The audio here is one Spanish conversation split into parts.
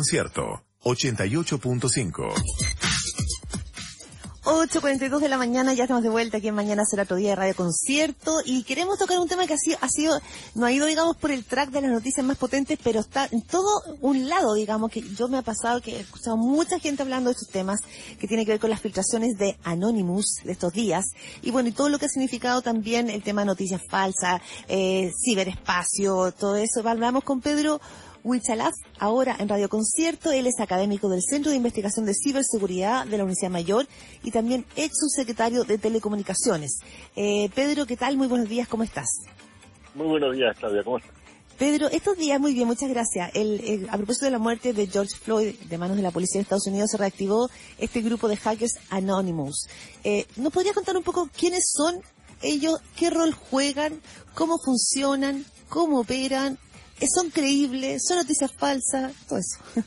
Concierto 88.5. 8.42 de la mañana, ya estamos de vuelta aquí en Mañana será otro día de Radio Concierto y queremos tocar un tema que ha sido, ha sido, no ha ido digamos por el track de las noticias más potentes, pero está en todo un lado, digamos, que yo me ha pasado que he escuchado mucha gente hablando de estos temas que tiene que ver con las filtraciones de Anonymous de estos días y bueno, y todo lo que ha significado también el tema de noticias falsas, eh, ciberespacio, todo eso. Hablamos con Pedro Huichalaf, ahora en Radio Concierto. Él es académico del Centro de Investigación de Ciberseguridad de la Universidad Mayor y también ex subsecretario de Telecomunicaciones. Eh, Pedro, ¿qué tal? Muy buenos días, ¿cómo estás? Muy buenos días, Claudia, ¿cómo estás? Pedro, estos días, muy bien, muchas gracias. El, a propósito de la muerte de George Floyd de manos de la policía de Estados Unidos, se reactivó este grupo de hackers Anonymous. Eh, ¿Nos podrías contar un poco quiénes son ellos, qué rol juegan, cómo funcionan, cómo operan son creíbles, son noticias falsas, todo eso.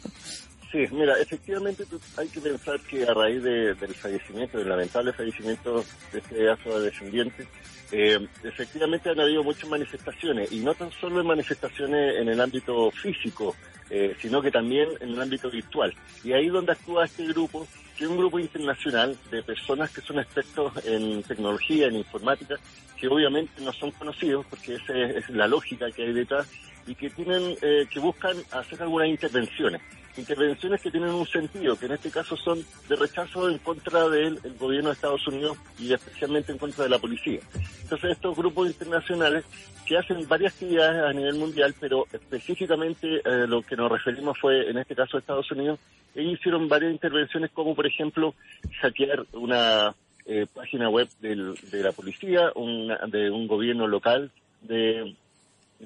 Sí, mira, efectivamente hay que pensar que a raíz del fallecimiento, del lamentable fallecimiento de este de descendiente, eh, efectivamente han habido muchas manifestaciones, y no tan solo en manifestaciones en el ámbito físico, eh, sino que también en el ámbito virtual. Y ahí donde actúa este grupo, que es un grupo internacional de personas que son expertos en tecnología, en informática, que obviamente no son conocidos, porque esa es la lógica que hay detrás, y que tienen eh, que buscan hacer algunas intervenciones. Intervenciones que tienen un sentido que en este caso son de rechazo en contra del gobierno de Estados Unidos y especialmente en contra de la policía. Entonces estos grupos internacionales que hacen varias actividades a nivel mundial pero específicamente eh, lo que nos referimos fue en este caso Estados Unidos ellos hicieron varias intervenciones como por ejemplo hackear una eh, página web de la policía de un gobierno local de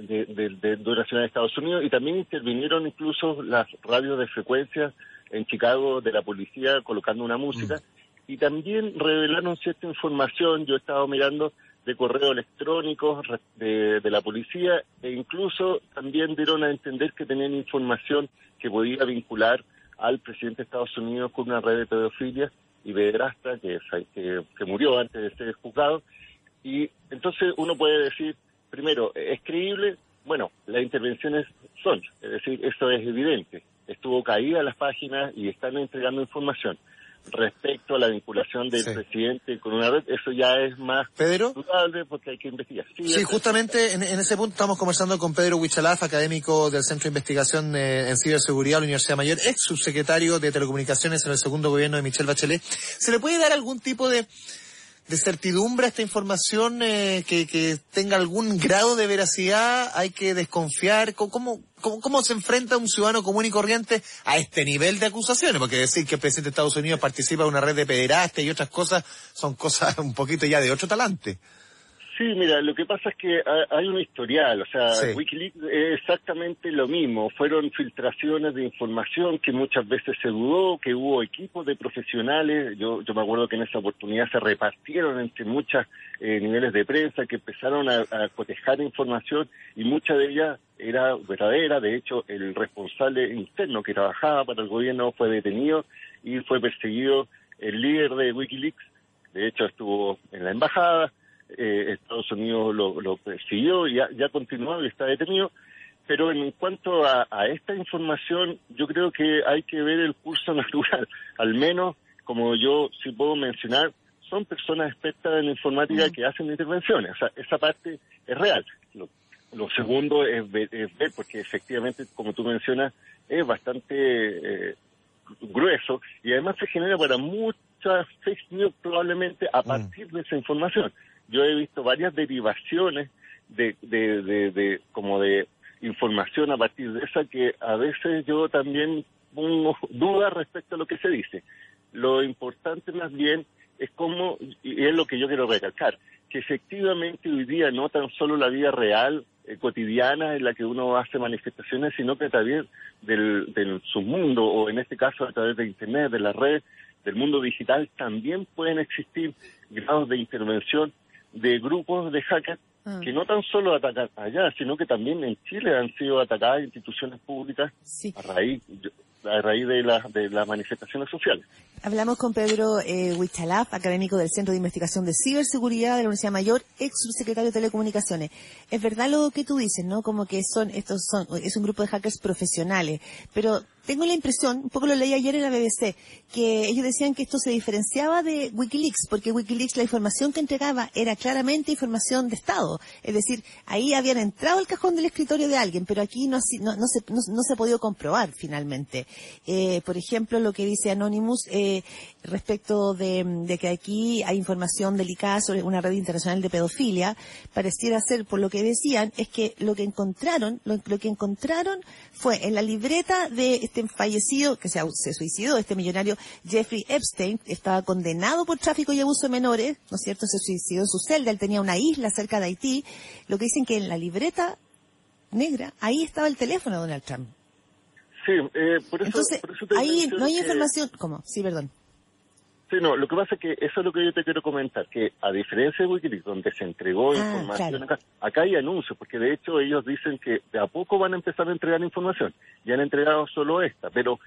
de, de, de, de Estados Unidos y también intervinieron incluso las radios de frecuencia en Chicago de la policía colocando una música mm. y también revelaron cierta información, yo he estado mirando de correo electrónico de, de la policía e incluso también dieron a entender que tenían información que podía vincular al presidente de Estados Unidos con una red de pedofilia y pederasta que, que, que murió antes de ser juzgado. Y entonces uno puede decir, primero, ¿es creíble? Bueno, las intervenciones son, es decir, eso es evidente. Estuvo caída las páginas y están entregando información. Respecto a la vinculación del presidente con una red, eso ya es más ¿Pedro? dudable porque hay que investigar. Sí, justamente en, ese punto estamos conversando con Pedro Huichalaf, académico del Centro de Investigación eh, en Ciberseguridad de la Universidad Mayor, ex subsecretario de Telecomunicaciones en el segundo gobierno de Michelle Bachelet. ¿Se le puede dar algún tipo de de certidumbre a esta información eh, que, que, tenga algún grado de veracidad? ¿Hay que desconfiar? ¿Cómo, cómo, cómo se enfrenta un ciudadano común y corriente a este nivel de acusaciones? Porque decir que el presidente de Estados Unidos participa en una red de pederastas y otras cosas son cosas un poquito ya de otro talante. Sí, mira, lo que pasa es que hay un historial, o sea, Wikileaks es exactamente lo mismo. Fueron filtraciones de información que muchas veces se dudó, que hubo equipos de profesionales. Yo, yo me acuerdo que en esa oportunidad se repartieron entre muchos eh, niveles de prensa que empezaron a, a cotejar información y mucha de ella era verdadera. De hecho, el responsable interno que trabajaba para el gobierno fue detenido y fue perseguido el líder de Wikileaks. De hecho, estuvo en la embajada eh, Estados Unidos lo, lo persiguió y ya, ya continuado y está detenido. Pero en cuanto a, esta información, yo creo que hay que ver el curso natural. Al menos, como yo sí puedo mencionar, son personas expertas en informática que hacen intervenciones. O sea, esa parte es real. Lo, segundo es ver, porque efectivamente, como tú mencionas, es bastante eh, grueso y además se genera para muchas fake news probablemente a mm. partir de esa información yo he visto varias derivaciones de, de, como de información a partir de esa que a veces yo también pongo dudas respecto a lo que se dice. Lo importante más bien es cómo, y es lo que yo quiero recalcar, que efectivamente hoy día no tan solo la vida real, eh, cotidiana, en la que uno hace manifestaciones, sino que a través del, del submundo, o en este caso a través de Internet, de la red, del mundo digital, también pueden existir grados de intervención de grupos de hackers ah. que no tan solo atacan allá, sino que también en Chile han sido atacadas instituciones públicas a raíz a raíz de, la, de las manifestaciones sociales. Hablamos con Pedro eh, Huichalaf, académico del Centro de Investigación de Ciberseguridad de la Universidad Mayor, ex subsecretario de Telecomunicaciones. Es verdad lo que tú dices, ¿no? Como que son, estos son, es un grupo de hackers profesionales, pero tengo la impresión, un poco lo leí ayer en la BBC, que ellos decían que esto se diferenciaba de Wikileaks, porque Wikileaks la información que entregaba era claramente información de Estado. Es decir, ahí habían entrado al cajón del escritorio de alguien, pero aquí no, no, no, se, no, se ha podido comprobar finalmente. Eh, por ejemplo, lo que dice Anonymous eh, respecto de, que aquí hay información delicada sobre una red internacional de pedofilia, pareciera ser, por lo que decían, es que lo que encontraron, lo, que encontraron fue en la libreta de este fallecido, que se, se suicidó, este millonario Jeffrey Epstein, estaba condenado por tráfico y abuso de menores, ¿no es cierto? Se suicidó en su celda, él tenía una isla cerca de Haití, lo que dicen que en la libreta negra, ahí estaba el teléfono de Donald Trump. Sí, eh, por eso, Entonces, ahí no hay información, ¿cómo? Sí, perdón. Sí, no, lo que pasa es que eso es lo que yo te quiero comentar, que a diferencia de Wikileaks, donde se entregó ah, información, acá, acá, hay anuncios, porque de hecho ellos dicen que de a poco van a empezar a entregar información, y han entregado solo esta, pero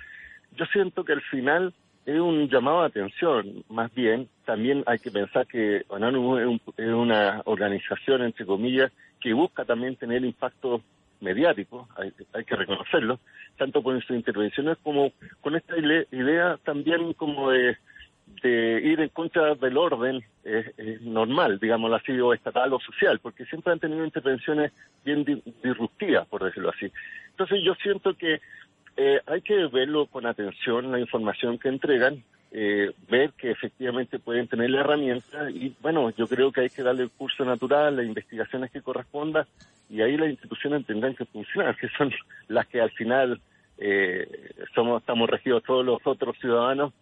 yo siento que al final es un llamado de atención, más bien, también hay que pensar que Anonymous es, una organización, entre comillas, que busca también tener impacto mediático, hay, hay que reconocerlo, tanto con sus intervenciones como con esta idea también como de ir en contra del orden normal, digámoslo así, o estatal o social, porque siempre han tenido intervenciones bien disruptivas, por decirlo así. Entonces yo siento que eh, hay que verlo con atención, la información que entregan, eh, ver que efectivamente pueden tener la herramienta y bueno, yo creo que hay que darle el curso natural, las investigaciones que correspondan y ahí las instituciones tendrán que funcionar, que son las que al final eh, somos estamos regidos todos los otros ciudadanos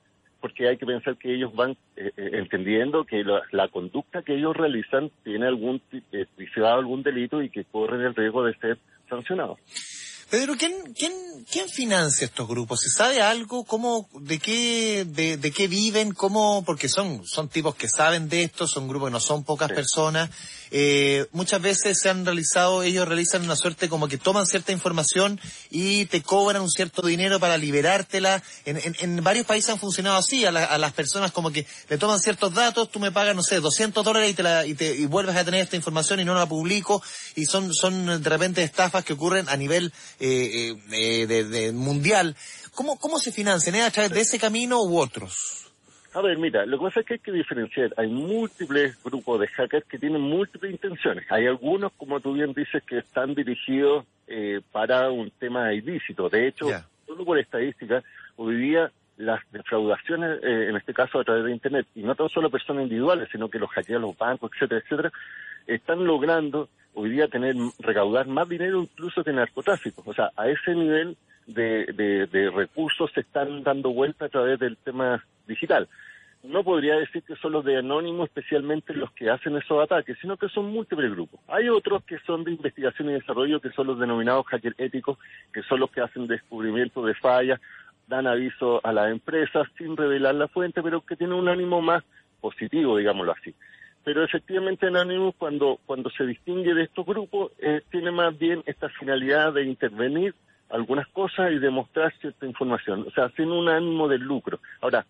porque hay que pensar que ellos van eh, eh, entendiendo que la, conducta que ellos realizan tiene algún eh, algún delito y que corren el riesgo de ser sancionados. Pedro, ¿quién, quién, quién financia estos grupos? ¿Se sabe algo? ¿Cómo, de qué, de, de qué viven? ¿Cómo? Porque son, son tipos que saben de esto, son grupos que no son pocas personas. Eh, muchas veces se han realizado, ellos realizan una suerte como que toman cierta información y te cobran un cierto dinero para liberártela. En, en, en varios países han funcionado así, a, a, las personas como que le toman ciertos datos, tú me pagas, no sé, 200 dólares y, te la, y, te, y vuelves a tener esta información y no la publico. Y son, son de repente estafas que ocurren a nivel eh, eh, de, mundial. ¿Cómo, ¿Cómo se financian? ¿Es a través de ese camino u otros? A ver, mira, lo que pasa es que hay que diferenciar. Hay múltiples grupos de hackers que tienen múltiples intenciones. Hay algunos, como tú bien dices, que están dirigidos eh, para un tema ilícito. De hecho, solo por estadística, hoy día las defraudaciones, en este caso a través de Internet, y no tan solo personas individuales, sino que los hackean los bancos, etcétera, etcétera, están logrando hoy día tener recaudar más dinero incluso que narcotráfico. O sea, a ese nivel de, de, recursos se están dando vuelta a través del tema digital. No podría decir que son los de Anónimo especialmente los que hacen esos ataques, sino que son múltiples grupos. Hay otros que son de investigación y desarrollo, que son los denominados hackers éticos, que son los que hacen descubrimiento de fallas, dan aviso a las empresas sin revelar la fuente, pero que tienen un ánimo más positivo, digámoslo así pero efectivamente Anonymous cuando, cuando se distingue de estos grupos eh, tiene más bien esta finalidad de intervenir algunas cosas y demostrar cierta información, o sea, sin un ánimo de lucro. Ahora,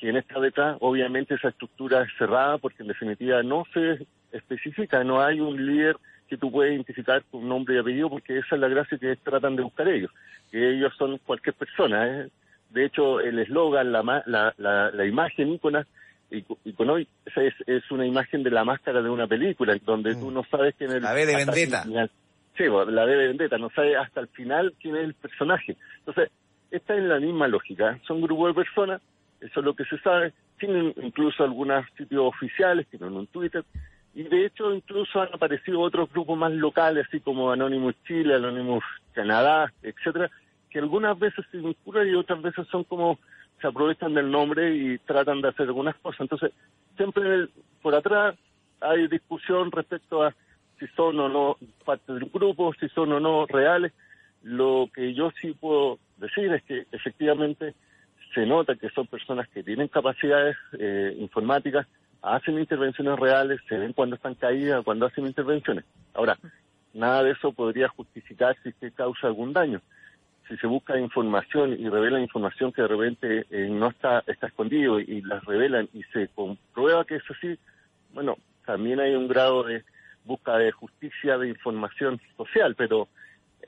¿quién está detrás? Obviamente esa estructura es cerrada porque en definitiva no se especifica, no hay un líder que tú puedes identificar con nombre y apellido porque esa es la gracia que tratan de buscar ellos, que ellos son cualquier persona. ¿eh? De hecho, el eslogan, la, la, la, la imagen ícona y, con hoy es, es una imagen de la máscara de una película, donde tú mm. no sabes quién es La B de Vendetta. Sí, la B de Vendetta, no sabes hasta el final quién es el personaje. Entonces, esta es la misma lógica. Son grupos de personas, eso es lo que se sabe. Tienen incluso algunos sitios oficiales, tienen un Twitter. Y de hecho, incluso han aparecido otros grupos más locales, así como Anonymous Chile, Anonymous Canadá, etcétera, que algunas veces se vinculan y otras veces son como se aprovechan del nombre y tratan de hacer algunas cosas. Entonces, siempre por atrás hay discusión respecto a si son o no parte del grupo, si son o no reales. Lo que yo sí puedo decir es que efectivamente se nota que son personas que tienen capacidades eh, informáticas, hacen intervenciones reales, se ven cuando están caídas, cuando hacen intervenciones. Ahora, nada de eso podría justificar si que causa algún daño si se busca información y revela información que de repente eh, no está, está escondido y, las revelan y se comprueba que es así, bueno, también hay un grado de busca de justicia de información social, pero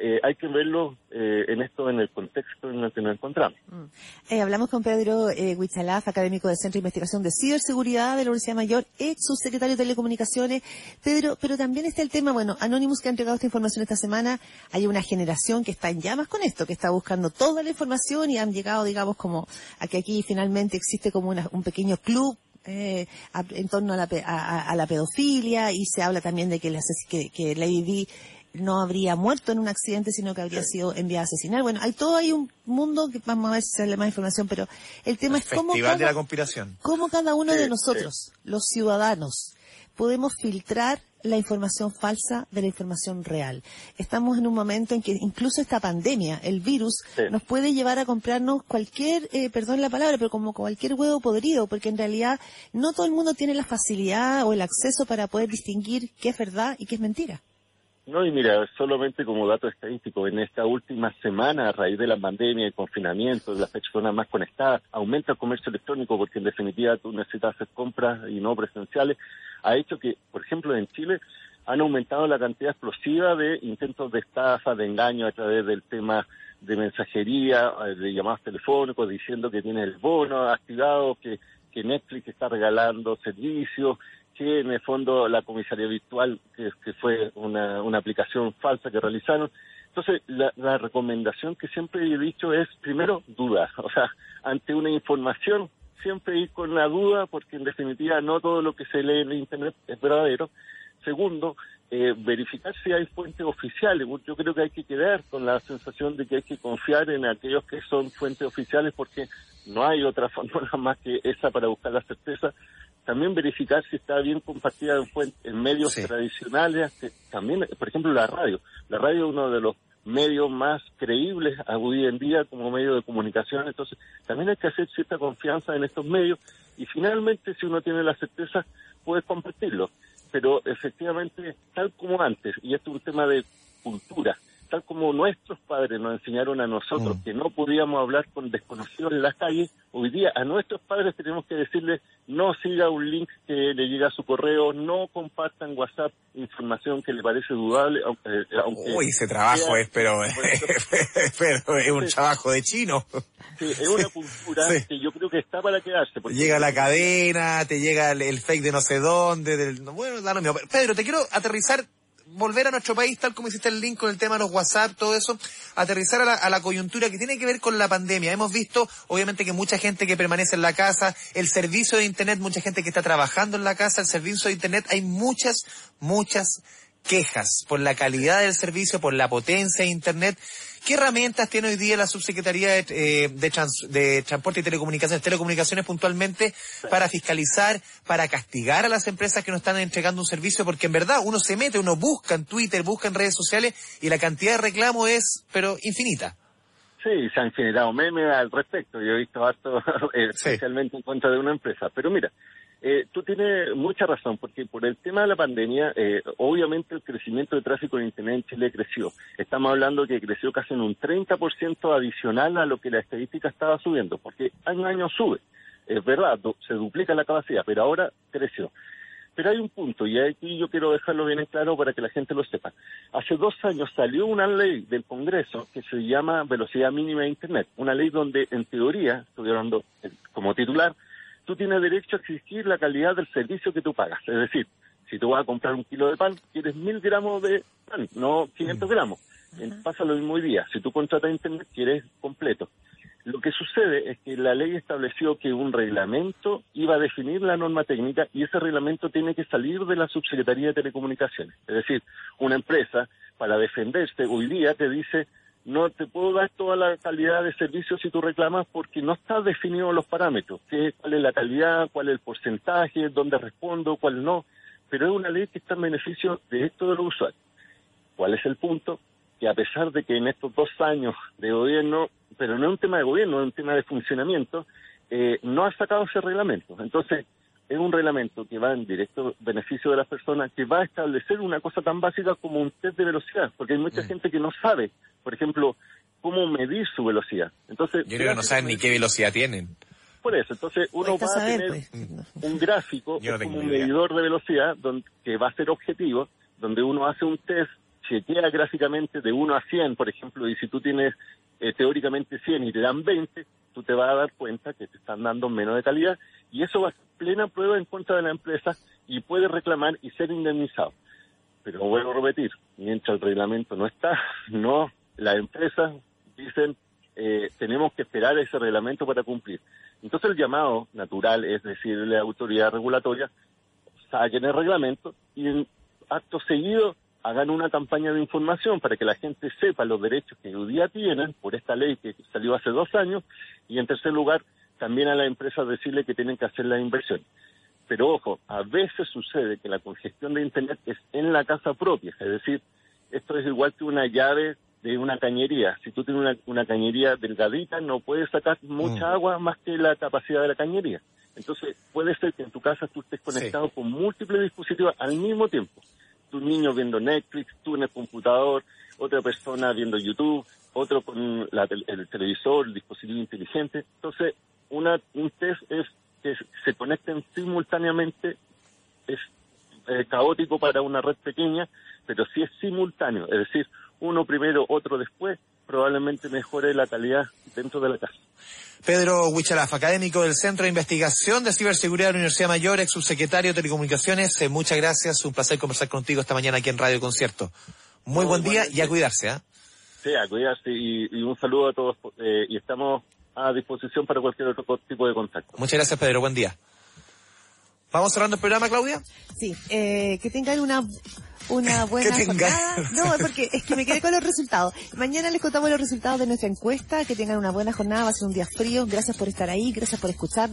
eh, hay que verlo eh, en esto, en el contexto en el que nos encontramos. Mm. hablamos con Pedro Huichalaf, académico del Centro de Investigación de Ciberseguridad de la Universidad Mayor, ex subsecretario de Telecomunicaciones. Pedro, pero también está el tema, bueno, Anonymous que ha entregado esta información esta semana, hay una generación que está en llamas con esto, que está buscando toda la información y han llegado, digamos, como a que aquí finalmente existe como un pequeño club eh, en torno a la, a, la, pedofilia y se habla también de que, que, que Lady Di no habría muerto en un accidente, sino que habría sido enviada a asesinar. Bueno, hay todo hay un mundo que vamos a ver si sale más información, pero el tema es cómo cada, de la conspiración. cómo cada uno de nosotros, los ciudadanos, podemos filtrar la información falsa de la información real. Estamos en un momento en que incluso esta pandemia, el virus, nos puede llevar a comprarnos cualquier, eh, perdón la palabra, pero como cualquier huevo podrido, porque en realidad no todo el mundo tiene la facilidad o el acceso para poder distinguir qué es verdad y qué es mentira. No, y mira, solamente como dato estadístico, en esta última semana, a raíz de la pandemia y confinamiento, de las personas más conectadas, aumenta el comercio electrónico porque en definitiva tú necesitas hacer compras y no presenciales, ha hecho que, por ejemplo, en Chile han aumentado la cantidad explosiva de intentos de estafa, de engaño a través del tema de mensajería, eh, de llamadas telefónicos, diciendo que tiene el bono activado, que, que Netflix está regalando servicios, que en el fondo la comisaría virtual, que, fue una, una aplicación falsa que realizaron. Entonces, la, la recomendación que siempre he dicho es, primero, dudas. O sea, ante una información, siempre ir con la duda, porque en definitiva no todo lo que se lee en Internet es verdadero. Segundo, eh, verificar si hay fuentes oficiales. Yo creo que hay que quedar con la sensación de que hay que confiar en aquellos que son fuentes oficiales porque no hay otra fórmula más que esa para buscar la certeza también verificar si está bien compartida en, en medios tradicionales, también, por ejemplo, la radio. La radio es uno de los medios más creíbles hoy en día como medio de comunicación, entonces también hay que hacer cierta confianza en estos medios y finalmente si uno tiene la certeza puede compartirlo, pero efectivamente tal como antes, y esto es un tema de cultura, tal como nuestros padres nos enseñaron a nosotros mm. que no podíamos hablar con desconocidos en las calles, hoy día a nuestros padres tenemos que decirles no siga un link que le llega a su correo, no compartan WhatsApp información que le parece dudable. Aunque, Uy, ese trabajo es, pero, es un trabajo de chino. Sí, es una cultura que yo creo que está para quedarse. Llega la cadena, te llega el, fake de no sé dónde, del, bueno, Pedro, te quiero aterrizar volver a nuestro país, tal como hiciste el link con el tema de los WhatsApp, todo eso, aterrizar a la, a la, coyuntura que tiene que ver con la pandemia. Hemos visto, obviamente, que mucha gente que permanece en la casa, el servicio de Internet, mucha gente que está trabajando en la casa, el servicio de Internet, hay muchas, muchas quejas por la calidad del servicio, por la potencia de Internet. ¿Qué herramientas tiene hoy día la Subsecretaría de, eh, de, Transporte y Telecomunicaciones, Telecomunicaciones puntualmente, para fiscalizar, para castigar a las empresas que no están entregando un servicio? Porque en verdad uno se mete, uno busca en Twitter, busca en redes sociales y la cantidad de reclamos es, pero infinita. Sí, se han generado memes al respecto. Yo he visto harto, especialmente en contra de una empresa. Pero mira, eh, tú tienes mucha razón, porque por el tema de la pandemia, eh, obviamente el crecimiento de tráfico en Internet en Chile creció. Estamos hablando que creció casi en un 30% adicional a lo que la estadística estaba subiendo, porque año a año sube. Es verdad, se duplica la capacidad, pero ahora creció. Pero hay un punto, y aquí yo quiero dejarlo bien en claro para que la gente lo sepa. Hace dos años salió una ley del Congreso que se llama Velocidad Mínima de Internet, una ley donde, en teoría, estoy hablando como titular, tú tienes derecho a exigir la calidad del servicio que tú pagas. Es decir, si tú vas a comprar un kilo de pan, quieres mil gramos de pan, no 500 mm. gramos. Pasa lo mismo hoy día. Si tú contratas internet, quieres completo. Lo que sucede es que la ley estableció que un reglamento iba a definir la norma técnica y ese reglamento tiene que salir de la Subsecretaría de Telecomunicaciones. Es decir, una empresa, para defenderse, hoy día te dice, no te puedo dar toda la calidad de servicio si tú reclamas porque no está definido los parámetros, qué, cuál es la calidad, cuál es el porcentaje, dónde respondo, cuál no, pero es una ley que está en beneficio de esto de los usuarios. ¿Cuál es el punto? Que a pesar de que en estos dos años de gobierno, pero no es un tema de gobierno, es un tema de funcionamiento, eh, no ha sacado ese reglamento. Entonces, es un reglamento que va en directo beneficio de las personas, que va a establecer una cosa tan básica como un test de velocidad, porque hay mucha mm. gente que no sabe, por ejemplo, cómo medir su velocidad. Entonces, yo creo que no saben ni qué velocidad tienen. Por eso, entonces uno va a tener pues. un gráfico como un medidor de velocidad donde, que va a ser objetivo, donde uno hace un test chequea gráficamente de 1 a 100, por ejemplo, y si tú tienes eh, teóricamente 100 y te dan 20, tú te vas a dar cuenta que te están dando menos de calidad y eso va a ser plena prueba en contra de la empresa y puede reclamar y ser indemnizado. Pero vuelvo a repetir, mientras el reglamento no está, no, las empresas dicen eh, tenemos que esperar ese reglamento para cumplir. Entonces el llamado natural es decirle a la autoridad regulatoria, saquen el reglamento y acto seguido hagan una campaña de información para que la gente sepa los derechos que hoy día tienen por esta ley que salió hace dos años y en tercer lugar también a las empresas decirle que tienen que hacer la inversión. Pero ojo, a veces sucede que la congestión de Internet es en la casa propia, es decir, esto es igual que una llave de una cañería. Si tú tienes una, cañería delgadita, no puedes sacar mucha mm. agua más que la capacidad de la cañería. Entonces, puede ser que en tu casa tú estés conectado con múltiples dispositivos al mismo tiempo. Tu niño viendo Netflix, tú en el computador, otra persona viendo YouTube, otro con el televisor, el dispositivo inteligente. Entonces, una, un test es que se conecten simultáneamente, es caótico para una red pequeña, pero si es simultáneo, es decir, uno primero, otro después, probablemente mejore la calidad dentro de la casa. Pedro Huichalaf, académico del Centro de Investigación de Ciberseguridad de la Universidad Mayor, ex subsecretario de Telecomunicaciones, eh, muchas gracias, un placer conversar contigo esta mañana aquí en Radio Concierto. Muy buen día y a cuidarse. ¿eh? Sí, a cuidarse y, un saludo a todos eh, y estamos a disposición para cualquier otro tipo de contacto. Muchas gracias, Pedro. Buen día. ¿Vamos cerrando el programa, Claudia? Sí, eh, que tengan una una buena jornada. No, porque es que me quedé con los resultados. Mañana les contamos los resultados de nuestra encuesta. Que tengan una buena jornada. Va a ser un día frío. Gracias por estar ahí. Gracias por escucharnos.